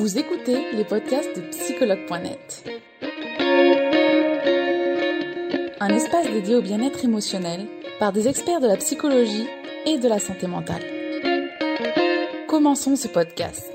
Vous écoutez les podcasts de psychologue.net. Un espace dédié au bien-être émotionnel par des experts de la psychologie et de la santé mentale. Commençons ce podcast.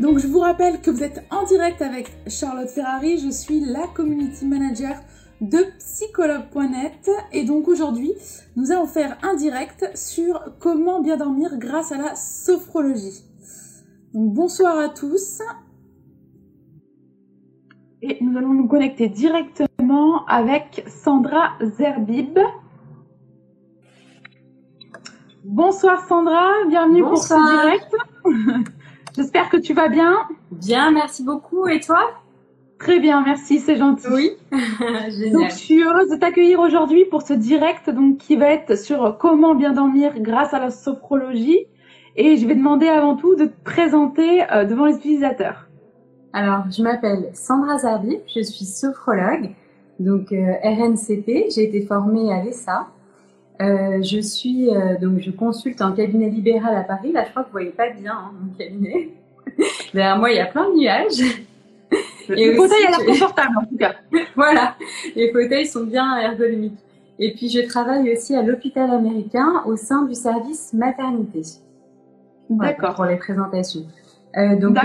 Donc je vous rappelle que vous êtes en direct avec Charlotte Ferrari, je suis la community manager de psychologue.net et donc aujourd'hui nous allons faire un direct sur comment bien dormir grâce à la sophrologie. Donc bonsoir à tous et nous allons nous connecter directement avec Sandra Zerbib. Bonsoir Sandra, bienvenue Bonsoir. pour ce direct. J'espère que tu vas bien. Bien, merci beaucoup. Et toi? Très bien, merci, c'est gentil. Oui. Donc, Génial. je suis heureuse de t'accueillir aujourd'hui pour ce direct donc, qui va être sur comment bien dormir grâce à la sophrologie. Et je vais demander avant tout de te présenter euh, devant les utilisateurs. Alors, je m'appelle Sandra Zarbi, je suis sophrologue, donc euh, RNCP. J'ai été formée à l'ESA. Euh, je suis donc je consulte en cabinet libéral à Paris. Là, je crois que vous voyez pas bien hein, mon cabinet. Derrière moi, il y a plein de nuages. Et le fauteuil a l'air confortable en tout cas. voilà, les fauteuils sont bien ergonomiques. Et puis, je travaille aussi à l'hôpital américain au sein du service maternité. D'accord. Pour les présentations. Euh, donc,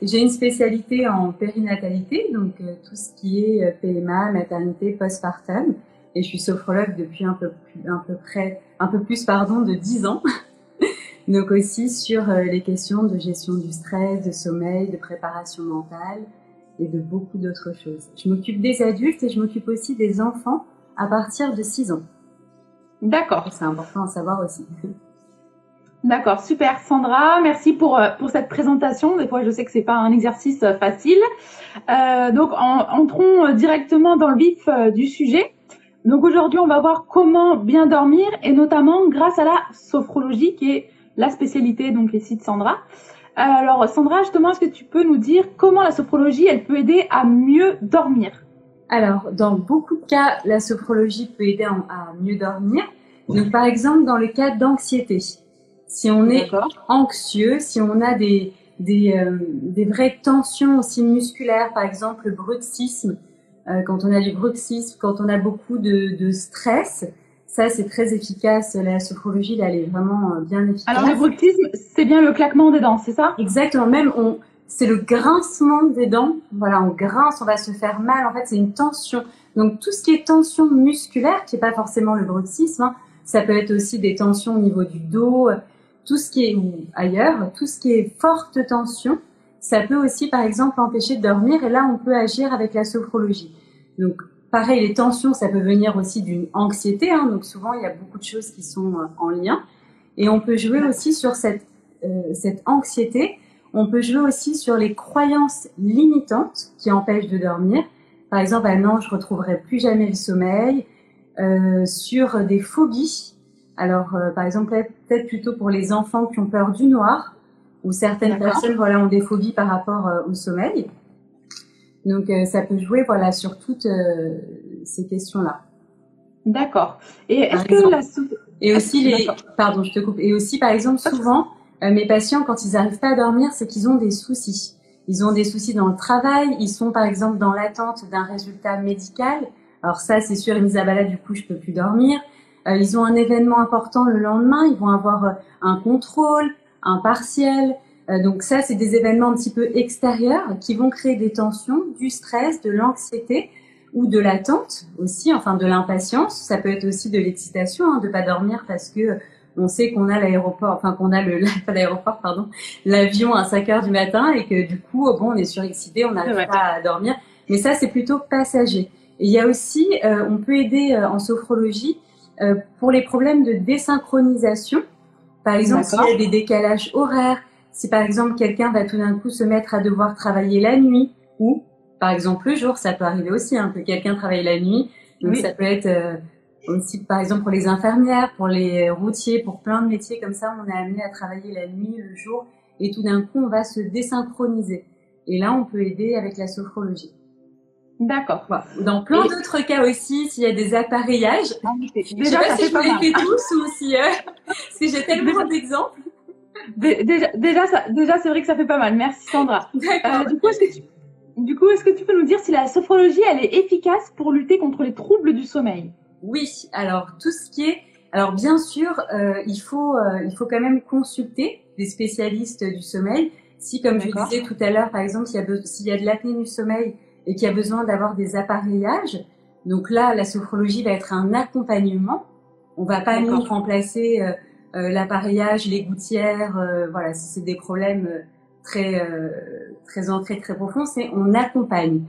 j'ai une spécialité en périnatalité, donc euh, tout ce qui est euh, PMA, maternité, postpartum. Et je suis sophrologue depuis un peu plus, un peu près, un peu plus, pardon, de 10 ans. donc aussi sur euh, les questions de gestion du stress, de sommeil, de préparation mentale et de beaucoup d'autres choses. Je m'occupe des adultes et je m'occupe aussi des enfants à partir de 6 ans. D'accord. C'est important à savoir aussi. D'accord, super Sandra, merci pour, euh, pour cette présentation. Des fois, je sais que c'est pas un exercice euh, facile. Euh, donc, en- entrons directement dans le vif du sujet. Donc aujourd'hui, on va voir comment bien dormir et notamment grâce à la sophrologie qui est la spécialité donc ici de Sandra. Alors Sandra, justement, est-ce que tu peux nous dire comment la sophrologie elle peut aider à mieux dormir? Alors, dans beaucoup de cas, la sophrologie peut aider à mieux dormir. Donc, par exemple, dans le cas d'anxiété, si on est anxieux, si on a des, des, euh, des vraies tensions aussi musculaires, par exemple le bruxisme, euh, quand on a du bruxisme, quand on a beaucoup de, de stress, ça c'est très efficace. La sophrologie, là, elle est vraiment euh, bien efficace. Alors le bruxisme, c'est bien le claquement des dents, c'est ça? Exactement, même on, c'est le grincement des dents. Voilà, on grince, on va se faire mal. En fait, c'est une tension. Donc tout ce qui est tension musculaire, qui n'est pas forcément le bruxisme, hein, ça peut être aussi des tensions au niveau du dos, euh, tout ce qui est ou ailleurs, tout ce qui est forte tension, ça peut aussi par exemple empêcher de dormir. Et là, on peut agir avec la sophrologie. Donc pareil, les tensions, ça peut venir aussi d'une anxiété. Hein, donc souvent, il y a beaucoup de choses qui sont euh, en lien. Et on peut jouer aussi sur cette euh, cette anxiété. On peut jouer aussi sur les croyances limitantes qui empêchent de dormir. Par exemple, ah non, je retrouverai plus jamais le sommeil. Euh, sur des phobies. Alors, euh, par exemple, peut-être- plutôt pour les enfants qui ont peur du noir, ou certaines personnes voilà, ont des phobies par rapport euh, au sommeil. Donc, euh, ça peut jouer voilà, sur toutes euh, ces questions-là. D'accord. Et est-ce que la soph- Et aussi les, pardon, je te coupe. Et aussi, par exemple, souvent, euh, mes patients, quand ils n'arrivent pas à dormir, c'est qu'ils ont des soucis. Ils ont des soucis dans le travail. Ils sont, par exemple, dans l'attente d'un résultat médical. Alors ça, c'est sûr, bah là, du coup, je peux plus dormir. Euh, ils ont un événement important le lendemain. Ils vont avoir un contrôle, un partiel. Euh, donc ça, c'est des événements un petit peu extérieurs qui vont créer des tensions, du stress, de l'anxiété ou de l'attente aussi, enfin de l'impatience. Ça peut être aussi de l'excitation, hein, de pas dormir parce que on sait qu'on a l'aéroport, enfin qu'on a le l'aéroport, pardon, l'avion à 5 heures du matin et que du coup, bon, on est surexcité, on n'arrive pas à dormir. Mais ça, c'est plutôt passager. Et il y a aussi, euh, on peut aider euh, en sophrologie euh, pour les problèmes de désynchronisation. Par exemple, s'il y a des décalages horaires, si par exemple quelqu'un va tout d'un coup se mettre à devoir travailler la nuit ou par exemple le jour, ça peut arriver aussi hein, que quelqu'un travaille la nuit. Donc Oui. ça peut être euh, aussi par exemple pour les infirmières, pour les routiers, pour plein de métiers comme ça, on est amené à travailler la nuit, le jour, et tout d'un coup on va se désynchroniser. Et là on peut aider avec la sophrologie. D'accord. Dans plein d'autres cas aussi, s'il y a des appareillages. Ah, déjà, je sais pas si je vous les fais tous ou si, euh, si j'ai tellement d'exemples. Déjà, déjà, déjà c'est vrai que ça fait pas mal. Merci Sandra. Euh, du coup, est-ce que tu, que peux nous dire si la sophrologie, elle est efficace pour lutter contre les troubles du sommeil? Oui. Alors tout ce qui est, alors bien sûr, euh, il faut, euh, il faut quand même consulter des spécialistes du sommeil. Si, comme je disais tout à l'heure, par exemple, s'il y a, s'il y a de l'apnée du sommeil et qu'il y a besoin d'avoir des appareillages, donc là, la sophrologie va être un accompagnement. On va pas nous remplacer euh, l'appareillage, les gouttières, euh, voilà, c'est des problèmes très très ancrés, très profonds, c'est on accompagne.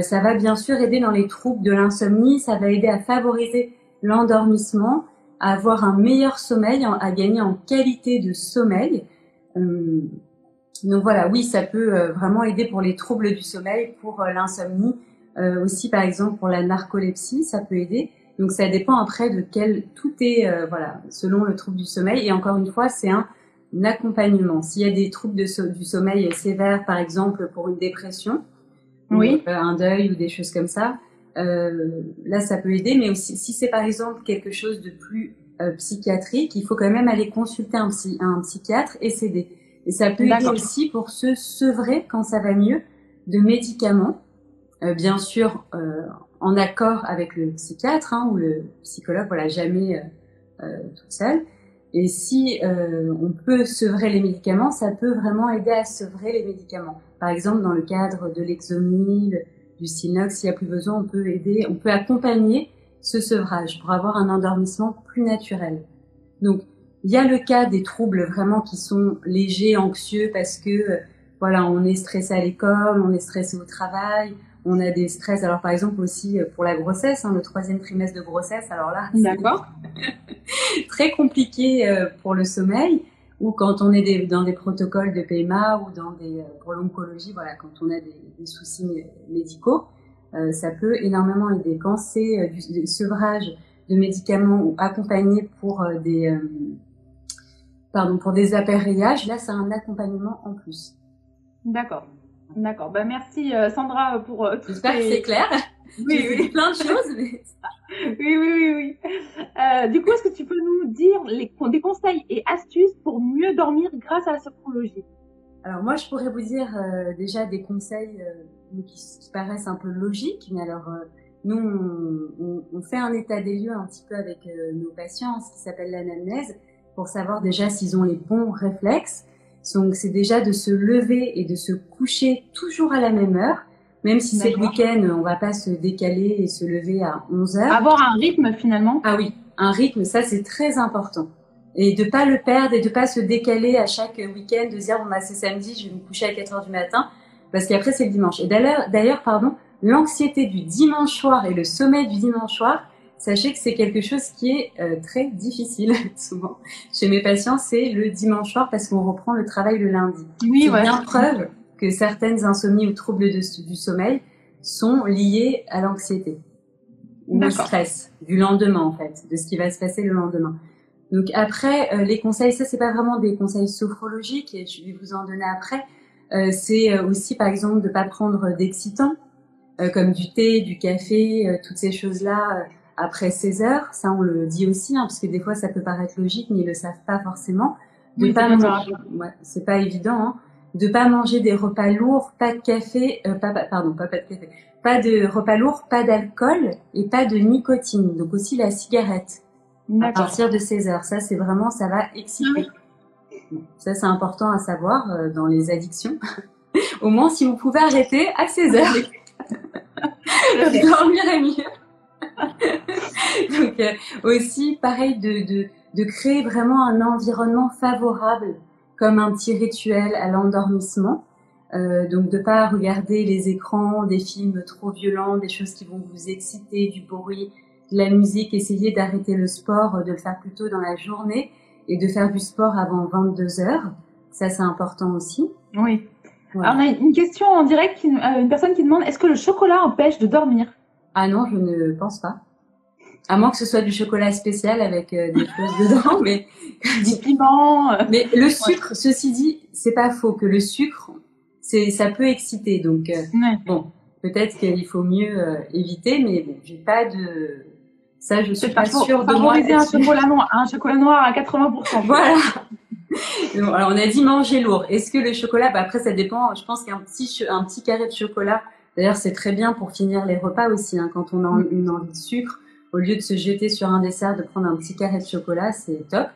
ça va bien sûr aider dans les troubles de l'insomnie, ça va aider à favoriser l'endormissement, à avoir un meilleur sommeil, à gagner en qualité de sommeil. Donc voilà, oui, ça peut euh, vraiment aider pour les troubles du sommeil, pour euh, l'insomnie, euh, aussi par exemple pour la narcolepsie, ça peut aider. Donc ça dépend après de quel tout est voilà selon le trouble du sommeil et encore une fois c'est un, accompagnement. S'il y a des troubles de du sommeil sévères par exemple pour une dépression, oui. un deuil ou des choses comme ça, là ça peut aider. Mais aussi si c'est par exemple quelque chose de plus psychiatrique, il faut quand même aller consulter un, psy, un psychiatre et s'aider. Et ça peut aider aussi pour se sevrer quand ça va mieux de médicaments, euh, bien sûr euh, en accord avec le psychiatre hein, ou le psychologue, voilà, jamais euh, euh toute seule. Et si euh, on peut sevrer les médicaments, ça peut vraiment aider à sevrer les médicaments. Par exemple, dans le cadre de l'exomil, du Sinox, s'il n'y a plus besoin, on peut aider, on peut accompagner ce sevrage pour avoir un endormissement plus naturel. Donc, il y a le cas des troubles vraiment qui sont légers, anxieux, parce que euh, voilà, on est stressé à l'école, on est stressé au travail, on a des stress. Alors par exemple aussi euh, pour la grossesse, hein, le troisième trimestre de grossesse. Alors là, d'accord, très compliqué euh, pour le sommeil. Ou quand on est dans des protocoles de PMA ou dans des pour l'oncologie, voilà, quand on a des, soucis médicaux, ça peut énormément aider. Quand c'est du, sevrage de médicaments ou accompagné pour des pardon, pour des appareillages. Là, c'est un accompagnement en plus. D'accord. D'accord. Ben, merci euh, Sandra pour euh, tout J'espère que c'est clair. Oui, oui. plein de choses. Mais... oui, oui, oui, oui. Euh, du coup, est-ce que tu peux nous dire les, des conseils et astuces pour mieux dormir grâce à la sophrologie? Alors moi, je pourrais vous dire euh, déjà des conseils qui, qui, paraissent un peu logiques, mais alors nous, on, on, on, fait un état des lieux un petit peu avec nos patients, ce qui s'appelle l'anamnèse pour savoir déjà s'ils ont les bons réflexes. Donc c'est déjà de se lever et de se coucher toujours à la même heure. Même si c'est le week-end, on va pas se décaler et se lever à 11 heures. Avoir un rythme finalement? Ah oui, un rythme, ça c'est très important. Et de pas le perdre et de pas se décaler à chaque week-end, de dire bon bah c'est samedi, je vais me coucher à 4 heures du matin, parce qu'après c'est le dimanche. Et d'ailleurs, d'ailleurs pardon, l'anxiété du dimanche soir et le sommeil du dimanche soir, sachez que c'est quelque chose qui est euh, très difficile souvent chez mes patients, c'est le dimanche soir parce qu'on reprend le travail le lundi. Oui, c'est bien preuve que certaines insomnies ou troubles du sommeil sont liés à l'anxiété ou au stress du lendemain en fait, de ce qui va se passer le lendemain. Donc après, euh, les conseils, ça c'est pas vraiment des conseils sophrologiques et je vais vous en donner après. Euh, c'est aussi par exemple de pas prendre d'excitants comme du thé, du café, toutes ces choses-là après 16 heures, ça on le dit aussi, hein, parce que des fois ça peut paraître logique, mais ils le savent pas forcément. De oui, pas manger, ouais, c'est pas évident, hein, de pas manger des repas lourds, pas de café, euh, pas, pardon, pas, pas de café, pas de repas lourds, pas d'alcool et pas de nicotine. Donc aussi la cigarette à partir de 16 heures. Ça c'est vraiment, ça va exciter. Ah ça c'est important à savoir euh, dans les addictions. Au moins si vous pouvez arrêter à 16 heures, vous dormirez mieux. Donc euh, aussi, pareil, de, de, de, créer vraiment un environnement favorable comme un petit rituel à l'endormissement. Euh, donc de pas regarder les écrans, des films trop violents, des choses qui vont vous exciter, du bruit, de la musique. Essayez d'arrêter le sport, de le faire plutôt dans la journée et de faire du sport avant 22 heures. Ça, c'est important aussi. Oui. Alors, on a une question en direct, euh, une personne qui demande est-ce que le chocolat empêche de dormir? Ah non, je ne pense pas. À moins que ce soit du chocolat spécial avec euh, des choses dedans, mais du piment. Euh. Mais le sucre, ceci dit, c'est pas faux que le sucre, c'est ça peut exciter. Donc euh, bon, peut-être qu'il faut mieux éviter, mais bon, j'ai pas de ça, je suis pas, sûre de moi. un chocolat noir, un chocolat noir à 80%. Voilà. alors on a dit manger lourd. Est-ce que le chocolat, bah après ça dépend. Je pense qu'un petit un petit carré de chocolat, d'ailleurs c'est très bien pour finir les repas aussi. Hein, quand on a mm. une envie de sucre, au lieu de se jeter sur un dessert, de prendre un petit carré de chocolat, c'est top.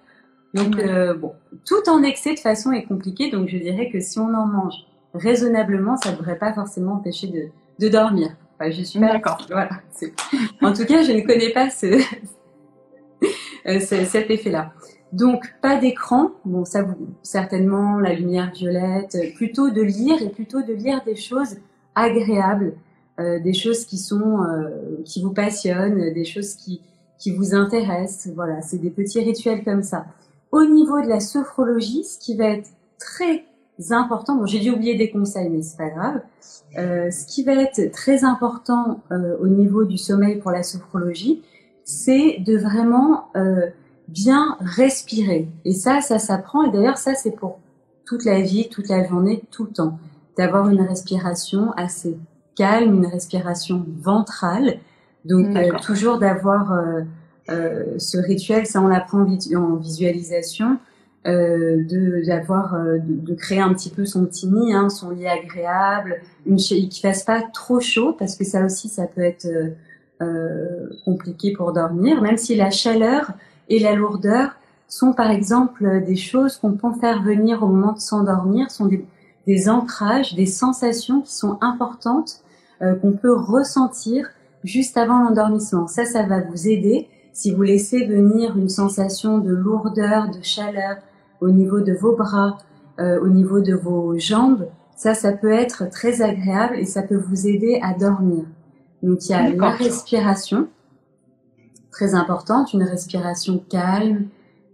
Donc euh, bon, tout en excès de façon est compliqué. Donc je dirais que si on en mange raisonnablement, ça ne devrait pas forcément empêcher de, de dormir. Enfin, je suis pas d'accord. Voilà. En tout cas, je ne connais pas ce, euh, cet effet-là. Donc pas d'écran, bon ça vous certainement la lumière violette, plutôt de lire et plutôt de lire des choses agréables, euh, des choses qui sont euh, qui vous passionnent, des choses qui qui vous intéressent. Voilà, c'est des petits rituels comme ça. Au niveau de la sophrologie, ce qui va être très important, bon j'ai dû oublier des conseils mais c'est pas grave. Euh, ce qui va être très important euh, au niveau du sommeil pour la sophrologie, c'est de vraiment euh, bien respirer. Et ça, ça s'apprend. Et d'ailleurs, ça, c'est pour toute la vie, toute la journée, tout le temps. D'avoir une respiration assez calme, une respiration ventrale. Donc, euh, toujours d'avoir euh, euh, ce rituel, ça, on l'apprend en visualisation. Euh, de d'avoir de, de, créer un petit peu son petit nid, hein, son lit agréable, une qui fasse pas trop chaud parce que ça aussi ça peut être euh, compliqué pour dormir, même si la chaleur et la lourdeur sont par exemple des choses qu'on peut faire venir au moment de s'endormir, sont des, ancrages, des sensations qui sont importantes euh, qu'on peut ressentir juste avant l'endormissement. Ça, ça va vous aider si vous laissez venir une sensation de lourdeur, de chaleur au niveau de vos bras, euh, au niveau de vos jambes. Ça, ça peut être très agréable et ça peut vous aider à dormir. Donc il y a la respiration, très importante, une respiration calme,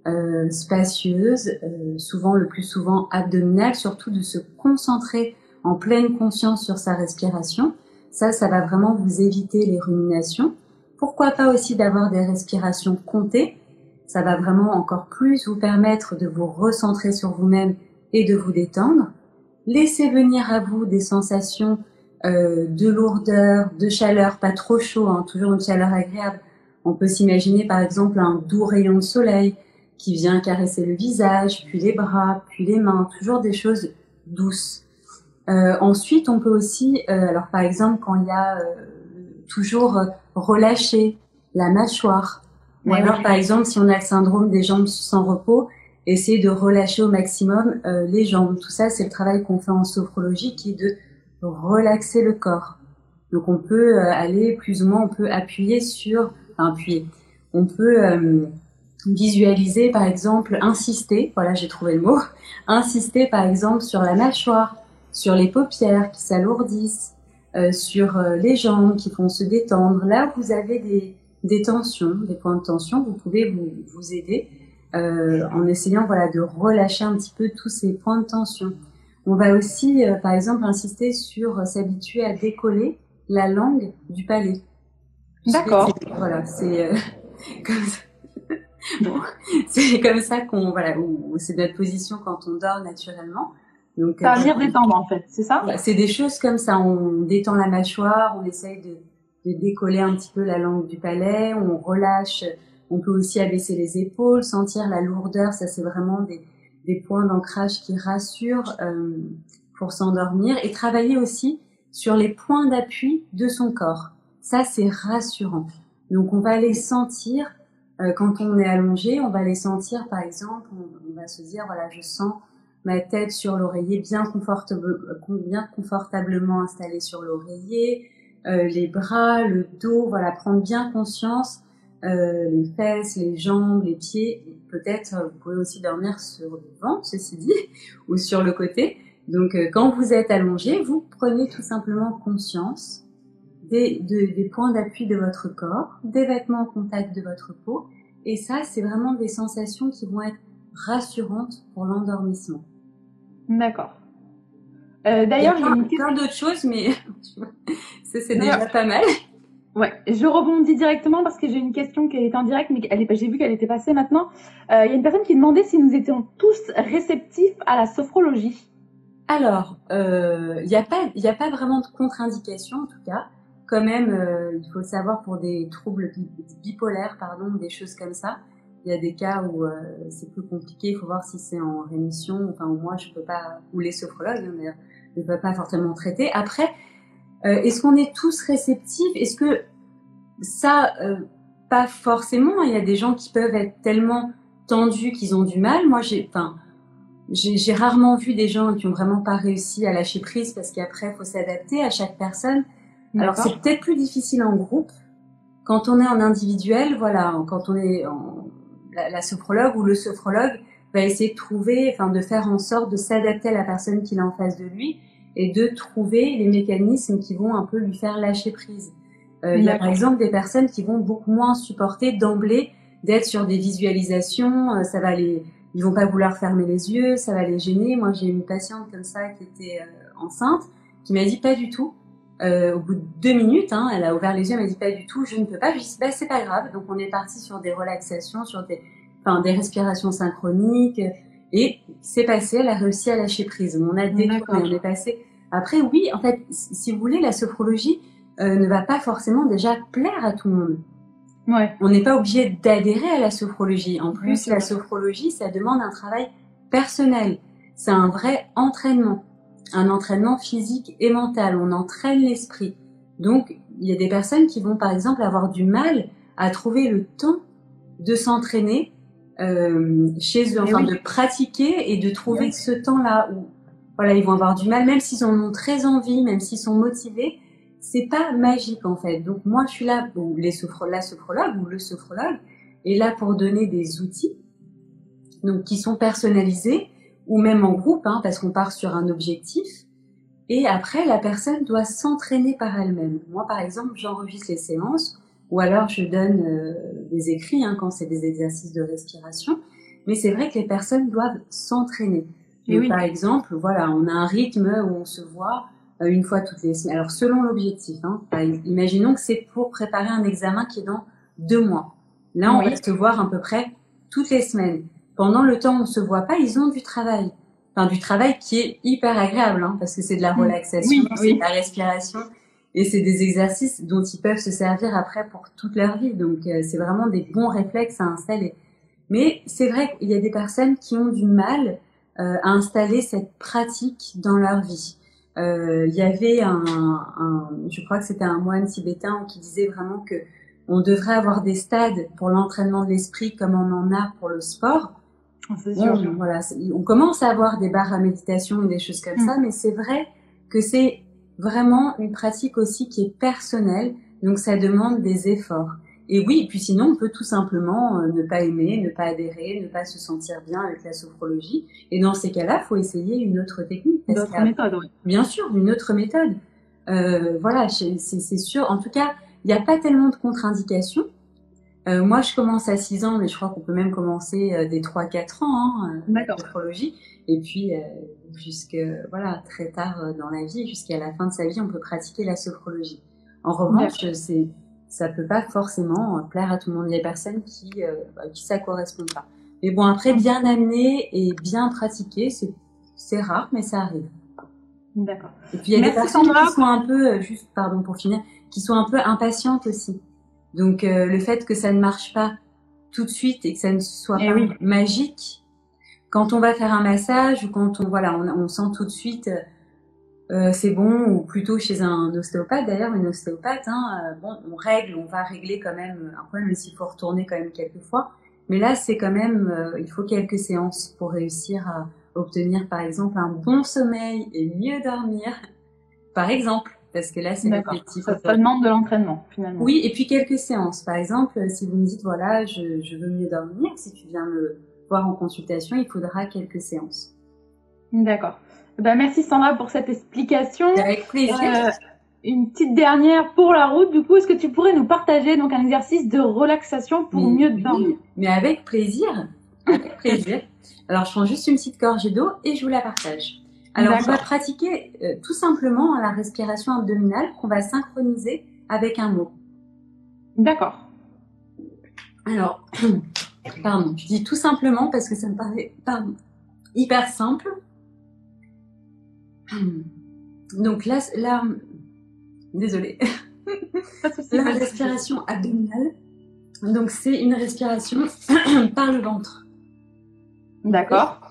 euh, spacieuse, euh, souvent le plus souvent abdominale, surtout de se concentrer en pleine conscience sur sa respiration. Ça, ça va vraiment vous éviter les ruminations. Pourquoi pas aussi d'avoir des respirations comptées Ça va vraiment encore plus vous permettre de vous recentrer sur vous-même et de vous détendre. Laissez venir à vous des sensations euh, de lourdeur, de chaleur, pas trop chaud, hein, toujours une chaleur agréable, on peut s'imaginer par exemple un doux rayon de soleil qui vient caresser le visage, puis les bras, puis les mains, toujours des choses douces. Euh, ensuite, on peut aussi, euh, alors par exemple, quand il y a euh, toujours relâcher la mâchoire, ou alors par exemple, si on a le syndrome des jambes sans repos, essayer de relâcher au maximum les jambes. Tout ça, c'est le travail qu'on fait en sophrologie, qui est de relaxer le corps. Donc on peut aller plus ou moins, on peut appuyer sur puis on peut visualiser, par exemple, insister, voilà, j'ai trouvé le mot, insister, par exemple, sur la mâchoire, sur les paupières qui s'alourdissent, euh, sur euh, les jambes qui font se détendre. Là où vous avez des, des tensions, des points de tension, vous pouvez vous, vous aider en essayant voilà, de relâcher un petit peu tous ces points de tension. On va aussi, par exemple, insister sur s'habituer à décoller la langue du palais. D'accord. Voilà, c'est euh, comme ça. bon, c'est comme ça qu'on voilà, c'est notre position quand on dort naturellement. Donc, ça euh, détendre en fait, c'est ça? C'est des choses comme ça. On détend la mâchoire, on essaye de, de, décoller un petit peu la langue du palais, on relâche. On peut aussi abaisser les épaules, sentir la lourdeur. Ça, c'est vraiment des, des points d'ancrage qui rassurent euh, pour s'endormir et travailler aussi sur les points d'appui de son corps. Ça, c'est rassurant. Donc, on va les sentir euh, quand on est allongé. On va les sentir, par exemple, on, va se dire, voilà, je sens ma tête sur l'oreiller bien, bien confortablement installée sur l'oreiller, euh, les bras, le dos, voilà, prendre bien conscience, euh, les fesses, les jambes, les pieds. Peut-être, vous pouvez aussi dormir sur le ventre, ceci dit, ou sur le côté. Donc, quand vous êtes allongé, vous prenez tout simplement conscience des, des points d'appui de votre corps, des vêtements en contact de votre peau. Et ça, c'est vraiment des sensations qui vont être rassurantes pour l'endormissement. D'accord. Euh, D'ailleurs, il y a plein, plein d'autres choses, mais ça c'est déjà pas mal. Ouais, je rebondis directement parce que j'ai une question qui est en direct, mais j'ai vu qu'elle était passée maintenant. Euh, il y a une personne qui demandait si nous étions tous réceptifs à la sophrologie. Alors, il n'y a, pas, a pas vraiment de contre-indication en tout cas. Quand même, il faut savoir pour des troubles bipolaires, pardon, des choses comme ça. Il y a des cas où c'est plus compliqué, il faut voir si c'est en rémission. Enfin, moi, je peux pas, ou les sophrologues, hein, ne peuvent pas forcément traiter. Après, est-ce qu'on est tous réceptifs? Est-ce que ça, pas forcément? Il y a des gens qui peuvent être tellement tendus qu'ils ont du mal. Moi, j'ai, enfin, j'ai rarement vu des gens qui ont vraiment pas réussi à lâcher prise parce qu'après, il faut s'adapter à chaque personne. Alors, c'est peut-être plus difficile en groupe. Quand on est en individuel, voilà, quand on est en, la, la sophrologue ou le sophrologue va essayer de trouver, enfin, de faire en sorte de s'adapter à la personne qu'il a en face de lui et de trouver les mécanismes qui vont un peu lui faire lâcher prise. Euh, il y a par exemple des personnes qui vont beaucoup moins supporter d'emblée d'être sur des visualisations, euh, ça va les, ils vont pas vouloir fermer les yeux, ça va les gêner. Moi, j'ai une patiente comme ça qui était euh, enceinte, qui m'a dit pas du tout. Euh, au bout de deux minutes, hein, elle a ouvert les yeux, elle m'a dit pas du tout, je ne peux pas. Je lui ai dit bah, c'est pas grave. Donc on est parti sur des relaxations, sur des, enfin des respirations synchroniques, et c'est passé. Elle a réussi à lâcher prise. On a détourné, on est passé. Après, oui, en fait, si vous voulez, la sophrologie, euh, ne va pas forcément déjà plaire à tout le monde. Ouais. On n'est pas obligé d'adhérer à la sophrologie. En plus, la sophrologie, ça demande un travail personnel. C'est un vrai entraînement, un entraînement physique et mental. On entraîne l'esprit. Donc, il y a des personnes qui vont, par exemple, avoir du mal à trouver le temps de s'entraîner euh, chez eux, enfin de pratiquer et de trouver ce temps-là où, voilà, ils vont avoir du mal, même s'ils en ont très envie, même s'ils sont motivés, c'est pas magique en fait. Donc moi je suis là, ou les la sophrologue ou le sophrologue est là pour donner des outils, donc qui sont personnalisés ou même en groupe, hein, parce qu'on part sur un objectif. Et après la personne doit s'entraîner par elle-même. Moi par exemple j'enregistre les séances ou alors je donne euh, des écrits hein, quand c'est des exercices de respiration. Mais c'est vrai que les personnes doivent s'entraîner. Oui. Par exemple, voilà, on a un rythme où on se voit euh, une fois toutes les semaines. Alors selon l'objectif, hein, imaginons que c'est pour préparer un examen qui est dans deux mois. Là, on va se voir à peu près toutes les semaines. Pendant le temps où on se voit pas, ils ont du travail. Enfin, du travail qui est hyper agréable, hein, parce que c'est de la mm. relaxation, c'est de la respiration, et c'est des exercices dont ils peuvent se servir après pour toute leur vie. Donc, euh, c'est vraiment des bons réflexes à installer. Mais c'est vrai qu'il y a des personnes qui ont du mal euh, à installer cette pratique dans leur vie. Euh, il y avait un, un, je crois que c'était un moine tibétain qui disait vraiment que on devrait avoir des stades pour l'entraînement de l'esprit comme on en a pour le sport. Voilà, on commence à avoir des barres à méditation et des choses comme ça, mm. mais c'est vrai que c'est vraiment une pratique aussi qui est personnelle, donc ça demande des efforts. Et oui, puis sinon, on peut tout simplement euh, ne pas aimer, ne pas adhérer, ne pas se sentir bien avec la sophrologie. Et dans ces cas-là, faut essayer une autre technique. Une autre méthode, oui. Bien sûr, une autre méthode. Euh, voilà, c'est sûr. En tout cas, il n'y a pas tellement de contre-indications. Euh, moi, je commence à 6 ans, mais je crois qu'on peut même commencer euh, dès 3-4 ans, hein, la sophrologie. Et puis, euh, jusque, voilà, très tard dans la vie, jusqu'à la fin de sa vie, on peut pratiquer la sophrologie. En revanche, c'est ça peut pas forcément plaire à tout le monde. Il y a personnes qui, euh, bah, qui ça correspond pas. Mais bon, après, bien amené et bien pratiqué, c'est rare, mais ça arrive. D'accord. Et puis il y a des personnes qui sont un peu, euh, juste pardon pour finir, qui sont un peu impatientes aussi. Donc euh, le fait que ça ne marche pas tout de suite et que ça ne soit eh pas magique, quand on va faire un massage ou quand on voilà, on, on sent tout de suite euh, c'est bon, ou plutôt chez un ostéopathe d'ailleurs, une ostéopathe, hein, euh, bon, on règle, on va régler quand même un problème, même s'il faut retourner quand même quelques fois. Mais là, c'est quand même, euh, il faut quelques séances pour réussir à obtenir, par exemple, un bon sommeil et mieux dormir, par exemple. Parce que là, c'est l'objectif. Ça, ça demande de l'entraînement, finalement. Oui, et puis quelques séances. Par exemple, si vous me dites, voilà, je, je veux mieux dormir, si tu viens me voir en consultation, il faudra quelques séances. D'accord. Ben, merci Sandra pour cette explication. Avec plaisir. Euh, une petite dernière pour la route. Du coup, est-ce que tu pourrais nous partager donc un exercice de relaxation pour mieux dormir? Mais avec plaisir. Avec plaisir. Alors, je prends juste une petite gorgée d'eau et je vous la partage. Alors, on va pratiquer euh, tout simplement la respiration abdominale qu'on va synchroniser avec un mot. D'accord. Alors, pardon, je dis tout simplement parce que ça me paraît pardon, hyper simple. Donc là, là désolée. la respiration abdominale. Donc c'est une respiration par le ventre. D'accord.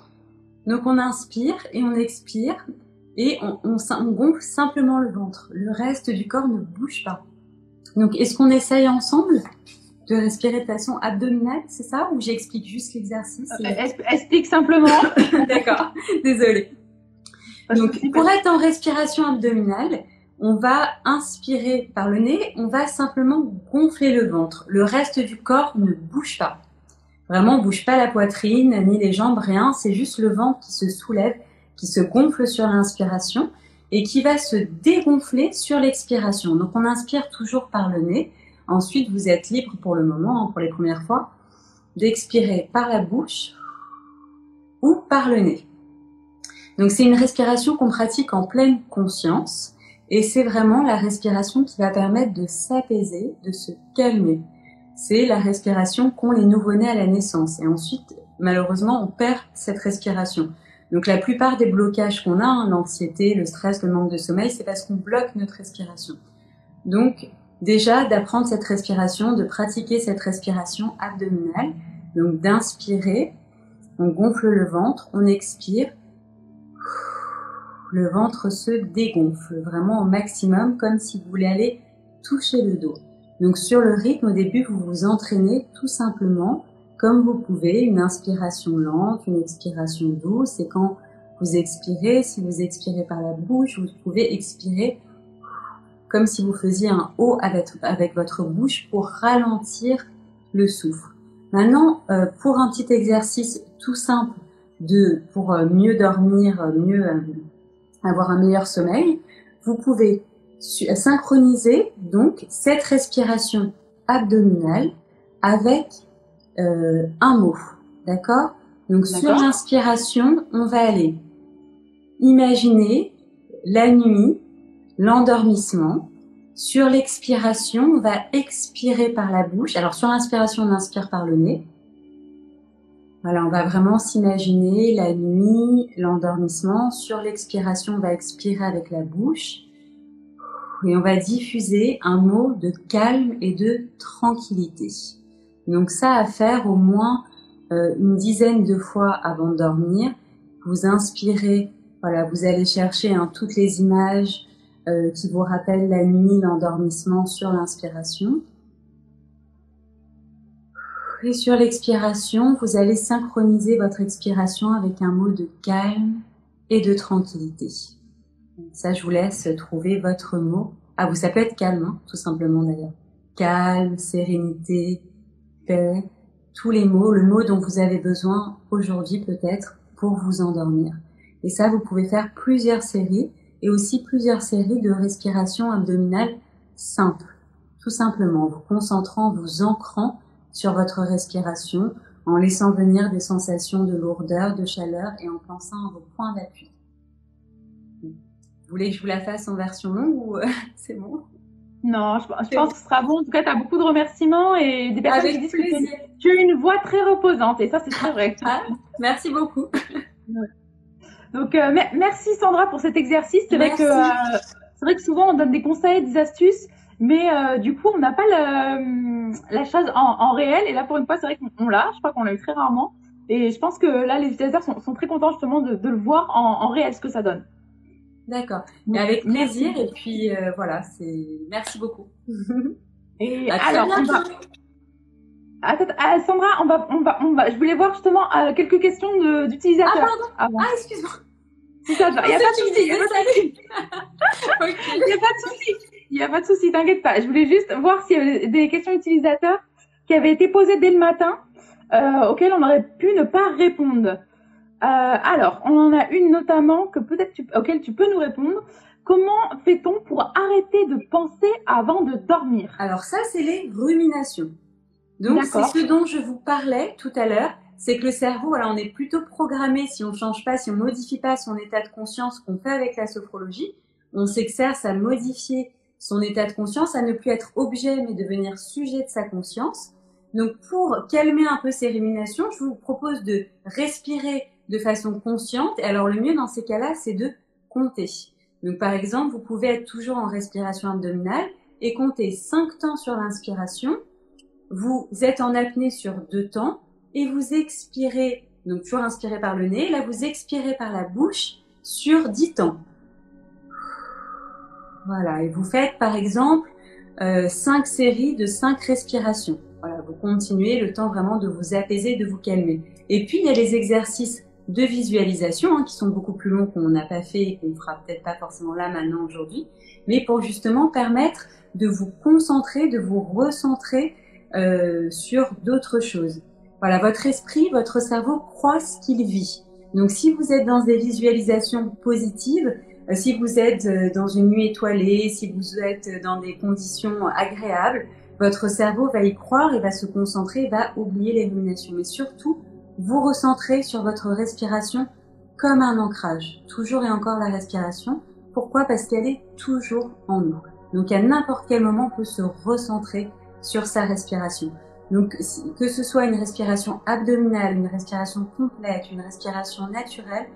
Donc on inspire et on expire et on, on, gonfle simplement le ventre. Le reste du corps ne bouge pas. Donc est-ce qu'on essaye ensemble de respirer de façon abdominale, c'est ça? Ou j'explique juste l'exercice euh, Explique simplement. D'accord, désolée. Donc pour être en respiration abdominale, on va inspirer par le nez, on va simplement gonfler le ventre. Le reste du corps ne bouge pas. Vraiment, on bouge pas la poitrine, ni les jambes, rien. C'est juste le ventre qui se soulève, qui se gonfle sur l'inspiration et qui va se dégonfler sur l'expiration. Donc, on inspire toujours par le nez. Ensuite, vous êtes libre pour le moment, hein, pour les premières fois, d'expirer par la bouche ou par le nez. Donc, c'est une respiration qu'on pratique en pleine conscience. Et c'est vraiment la respiration qui va permettre de s'apaiser, de se calmer. C'est la respiration qu'ont les nouveau-nés à la naissance. Et ensuite, malheureusement, on perd cette respiration. Donc la plupart des blocages qu'on a, hein, l'anxiété, le stress, le manque de sommeil, c'est parce qu'on bloque notre respiration. Donc déjà d'apprendre cette respiration, de pratiquer cette respiration abdominale, donc d'inspirer, on gonfle le ventre, on expire, le ventre se dégonfle vraiment au maximum comme si vous voulez aller toucher le dos. Donc sur le rythme, au début, vous vous entraînez tout simplement comme vous pouvez, une inspiration lente, une expiration douce. Et quand vous expirez, si vous expirez par la bouche, vous pouvez expirer comme si vous faisiez un haut avec, votre bouche pour ralentir le souffle. Maintenant, euh, pour un petit exercice tout simple de pour euh, mieux dormir, mieux euh, avoir un meilleur sommeil, vous pouvez synchroniser donc cette respiration abdominale avec euh, un mot, d'accord? Donc sur l'inspiration, on va aller imaginer la nuit, l'endormissement. Sur l'expiration, on va expirer par la bouche. Alors sur l'inspiration, on inspire par le nez. Voilà, on va vraiment s'imaginer la nuit, l'endormissement. Sur l'expiration, on va expirer avec la bouche. Et on va diffuser un mot de calme et de tranquillité. Donc ça à faire au moins euh, une dizaine de fois avant de dormir. Vous inspirez, voilà, vous allez chercher hein, toutes les images euh, qui vous rappellent la nuit, l'endormissement sur l'inspiration. Et sur l'expiration, vous allez synchroniser votre expiration avec un mot de calme et de tranquillité. Ça, je vous laisse trouver votre mot. Ah, vous, ça peut être calme, hein, tout simplement d'ailleurs. Calme, sérénité, paix, tous les mots, le mot dont vous avez besoin aujourd'hui peut-être pour vous endormir. Et ça, vous pouvez faire plusieurs séries et aussi plusieurs séries de respiration abdominale simple. Tout simplement, vous concentrant, vous ancrant sur votre respiration en laissant venir des sensations de lourdeur, de chaleur et en pensant à vos points d'appui. Vous voulez que je vous la fasse en version longue ou c'est bon? Non, je, pense que ce sera bon. En tout cas, tu as beaucoup de remerciements et des personnes qui disent que tu as une voix très reposante et ça, c'est très vrai. Ah, merci beaucoup. Donc, euh, merci Sandra pour cet exercice. C'est vrai que euh, c'est vrai que souvent on donne des conseils, des astuces, mais euh, du coup, on n'a pas la chose en, réel. Et là, pour une fois, c'est vrai qu'on l'a. Je crois qu'on l'a eu très rarement. Et je pense que là, les utilisateurs sont, très contents justement de, le voir en, réel, ce que ça donne. D'accord. Mais avec plaisir. Et puis euh, voilà, c'est merci beaucoup. et alors, on va... Attends, ah, Sandra, on va, on va, on va. Je voulais voir justement euh, quelques questions d'utilisateurs. Ah pardon. Ah excuse-moi. Il n'y a pas de souci. Il n'y a pas de souci. Il n'y a pas de souci, t'inquiète pas. Je voulais juste voir s'il y avait des questions utilisateurs qui avaient été posées dès le matin, euh, auxquelles on aurait pu ne pas répondre. Euh, alors, on en a une notamment que peut-être auquel tu peux nous répondre. Comment fait-on pour arrêter de penser avant de dormir? Alors ça, c'est les ruminations. Donc c'est ce dont je vous parlais tout à l'heure, c'est que le cerveau, voilà, on est plutôt programmé si on change pas, si on modifie pas son état de conscience qu'on fait avec la sophrologie, on s'exerce à modifier son état de conscience, à ne plus être objet mais devenir sujet de sa conscience. Donc pour calmer un peu ces ruminations, je vous propose de respirer de façon consciente. Alors le mieux dans ces cas-là, c'est de compter. Donc par exemple, vous pouvez être toujours en respiration abdominale et compter 5 temps sur l'inspiration. Vous êtes en apnée sur 2 temps et vous expirez, donc toujours inspirez par le nez, là vous expirez par la bouche sur 10 temps. Voilà, et vous faites par exemple euh, 5 séries de 5 respirations. Voilà, vous continuez le temps vraiment de vous apaiser, de vous calmer. Et puis il y a les exercices de visualisation hein, qui sont beaucoup plus longs qu'on n'a pas fait et qu'on fera peut-être pas forcément là maintenant aujourd'hui, mais pour justement permettre de vous concentrer, de vous recentrer euh, sur d'autres choses. Voilà, votre esprit, votre cerveau croit ce qu'il vit. Donc si vous êtes dans des visualisations positives, euh, si vous êtes euh, dans une nuit étoilée, si vous êtes dans des conditions agréables, votre cerveau va y croire et va se concentrer, va oublier les. Mais surtout, vous recentrez sur votre respiration comme un ancrage. Toujours et encore la respiration. Pourquoi? Parce qu'elle est toujours en nous. Donc à n'importe quel moment, on peut se recentrer sur sa respiration. Donc que ce soit une respiration abdominale, une respiration complète, une respiration naturelle,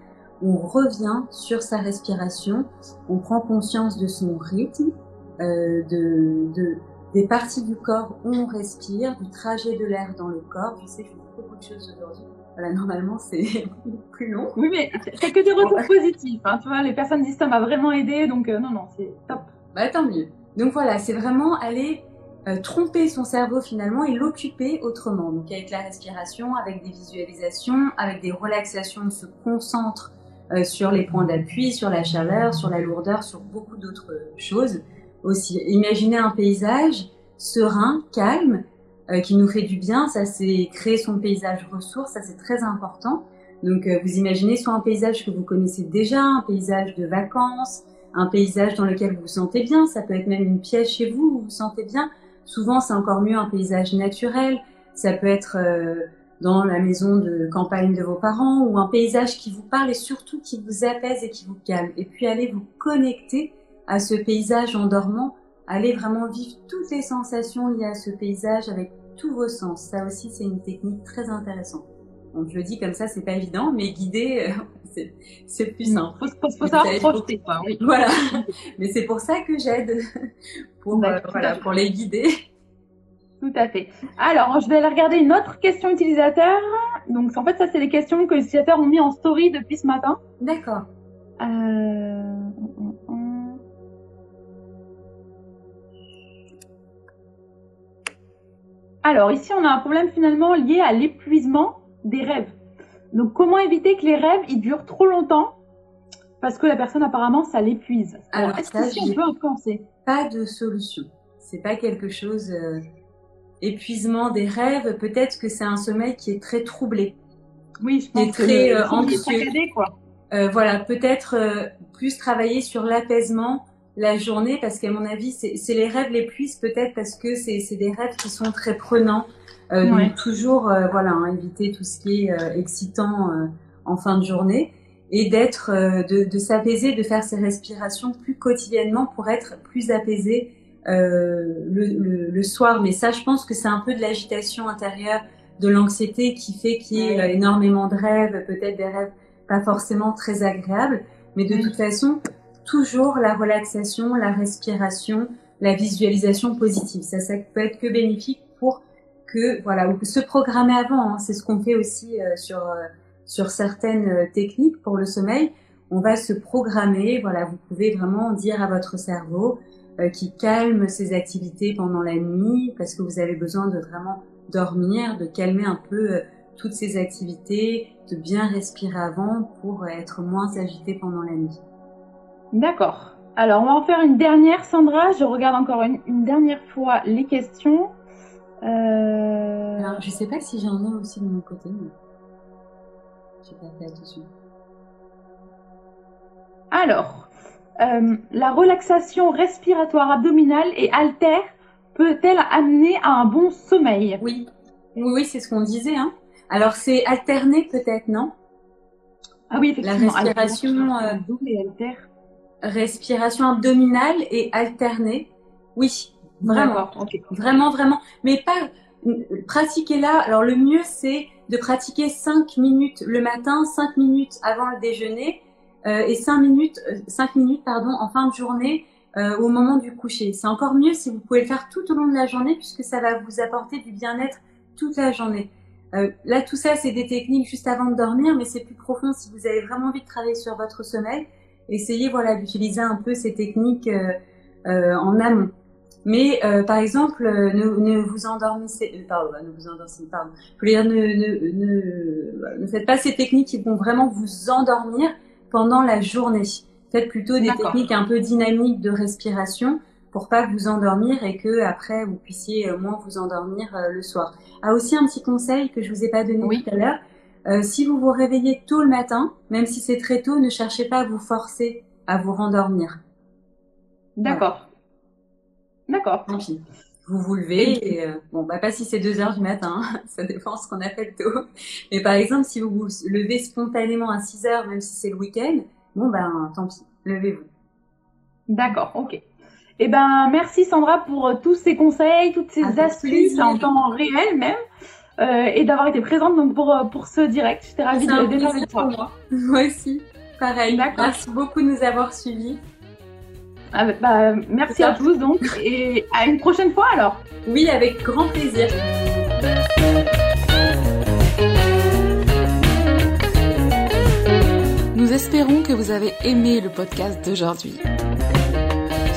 on revient sur sa respiration, on prend conscience de son rythme, euh, de, de, des parties du corps où on respire, du trajet de l'air dans le corps. Je sais que je fais beaucoup de choses aujourd'hui. Voilà, normalement c'est plus long. Oui, mais c'est que des retours positifs. Hein, tu vois, les personnes disent ça m'a vraiment aidé, donc euh, non, non, c'est top. Bah tant mieux. Donc voilà, c'est vraiment aller euh, tromper son cerveau finalement et l'occuper autrement. Donc avec la respiration, avec des visualisations, avec des relaxations, on se concentre euh, sur les points d'appui, sur la chaleur, sur la lourdeur, sur beaucoup d'autres choses aussi. Imaginez un paysage serein, calme, qui nous fait du bien. Ça, c'est créer son paysage ressource. Ça, c'est très important. Donc, euh, vous imaginez soit un paysage que vous connaissez déjà, un paysage de vacances, un paysage dans lequel vous vous sentez bien. Ça peut être même une pièce chez vous où vous vous sentez bien. Souvent, c'est encore mieux un paysage naturel. Ça peut être dans la maison de campagne de vos parents ou un paysage qui vous parle et surtout qui vous apaise et qui vous calme. Et puis allez vous connecter à ce paysage en dormant, allez vraiment vivre toutes les sensations liées à ce paysage avec tous vos sens. Ça aussi, c'est une technique très intéressante. Donc je le dis comme ça, c'est pas évident, mais guider, euh, c'est plus simple. Faut, faut, faut savoir quoi. Oui. Voilà. mais c'est pour ça que j'aide pour, euh, voilà, pour les guider. Tout à fait. Alors, je vais aller regarder une autre question utilisateur. Donc, en fait, ça, c'est les questions que les utilisateurs ont mis en story depuis ce matin. D'accord. Euh... Alors, ici, on a un problème finalement lié à l'épuisement des rêves. Donc, comment éviter que les rêves ils durent trop longtemps Parce que la personne, apparemment, ça l'épuise? Alors, est-ce que si on peut influencer Pas de solution. C'est pas quelque chose. Euh épuisement des rêves, peut-être que c'est un sommeil qui est très troublé. Oui, je pense est très euh, anxieux. quoi. Euh, voilà, peut-être euh, plus travailler sur l'apaisement la journée, parce qu'à mon avis, c'est les rêves l'épuisent peut-être parce que c'est des rêves qui sont très prenants. Euh, Donc toujours, euh, voilà, hein, éviter tout ce qui est excitant en fin de journée et d'être, de, de s'apaiser, de faire ses respirations plus quotidiennement pour être plus apaisé euh, le, le, le, soir. Mais ça, je pense que c'est un peu de l'agitation intérieure, de l'anxiété qui fait qu'il y ait énormément de rêves, peut-être des rêves pas forcément très agréables. Mais de toute façon, toujours la relaxation, la respiration, la visualisation positive. Ça, ça peut être que bénéfique pour que voilà ou se programmer avant. Hein. C'est ce qu'on fait aussi euh, sur euh, sur certaines euh, techniques pour le sommeil. On va se programmer. Voilà, vous pouvez vraiment dire à votre cerveau euh, qui calme ses activités pendant la nuit parce que vous avez besoin de vraiment dormir, de calmer un peu toutes ces activités, de bien respirer avant pour être moins agité pendant la nuit. D'accord. Alors, on va en faire une dernière, Sandra. Je regarde encore une, une dernière fois les questions. Euh... Alors, je sais pas si j'en ai aussi de mon côté, mais j'ai pas fait attention. Alors, euh, la relaxation respiratoire abdominale et altère peut-elle amener à un bon sommeil? Oui, oui, c'est ce qu'on disait. Hein. Alors c'est alterné peut-être, non? Ah oui, effectivement. La respiration, euh, respiration abdominale et alternée. Oui, vraiment, vraiment, vraiment. Mais pas pratiquer là. Alors le mieux c'est de pratiquer 5 minutes le matin, 5 minutes avant le déjeuner et 5 minutes, 5 minutes pardon, en fin de journée au moment du coucher. C'est encore mieux si vous pouvez le faire tout au long de la journée puisque ça va vous apporter du bien-être toute la journée. là, tout ça, c'est des techniques juste avant de dormir, mais c'est plus profond si vous avez vraiment envie de travailler sur votre sommeil. Essayez voilà d'utiliser un peu ces techniques en amont. Mais euh, par exemple, euh, ne, ne, vous endormissez, euh, pardon, ne vous endormissez, pardon. Je voulais dire, ne, ne, ne, ne faites pas ces techniques qui vont vraiment vous endormir pendant la journée. Faites plutôt des techniques un peu dynamiques de respiration pour pas vous endormir et que après vous puissiez moins vous endormir le soir. Ah aussi un petit conseil que je vous ai pas donné tout à l'heure. Euh, si vous vous réveillez tôt le matin, même si c'est très tôt, ne cherchez pas à vous forcer à vous rendormir. D'accord. D'accord. Vous vous levez, et, euh, bon, bah pas si c'est 2 heures du matin, ça dépend ce qu'on appelle tôt. Mais par exemple, si vous vous levez spontanément à 6 heures, même si c'est le week-end, bon ben tant pis, levez-vous. D'accord, ok. Eh ben, merci Sandra pour euh, tous ces conseils, toutes ces astuces en temps réel même, et d'avoir été présente donc pour euh, pour ce direct. J'étais ravie de d'être avec toi. Moi. moi aussi, pareil. Merci beaucoup de nous avoir suivis. Ah, bah, merci à tous donc et à une prochaine fois alors. Oui, avec grand plaisir. Nous espérons que vous avez aimé le podcast d'aujourd'hui.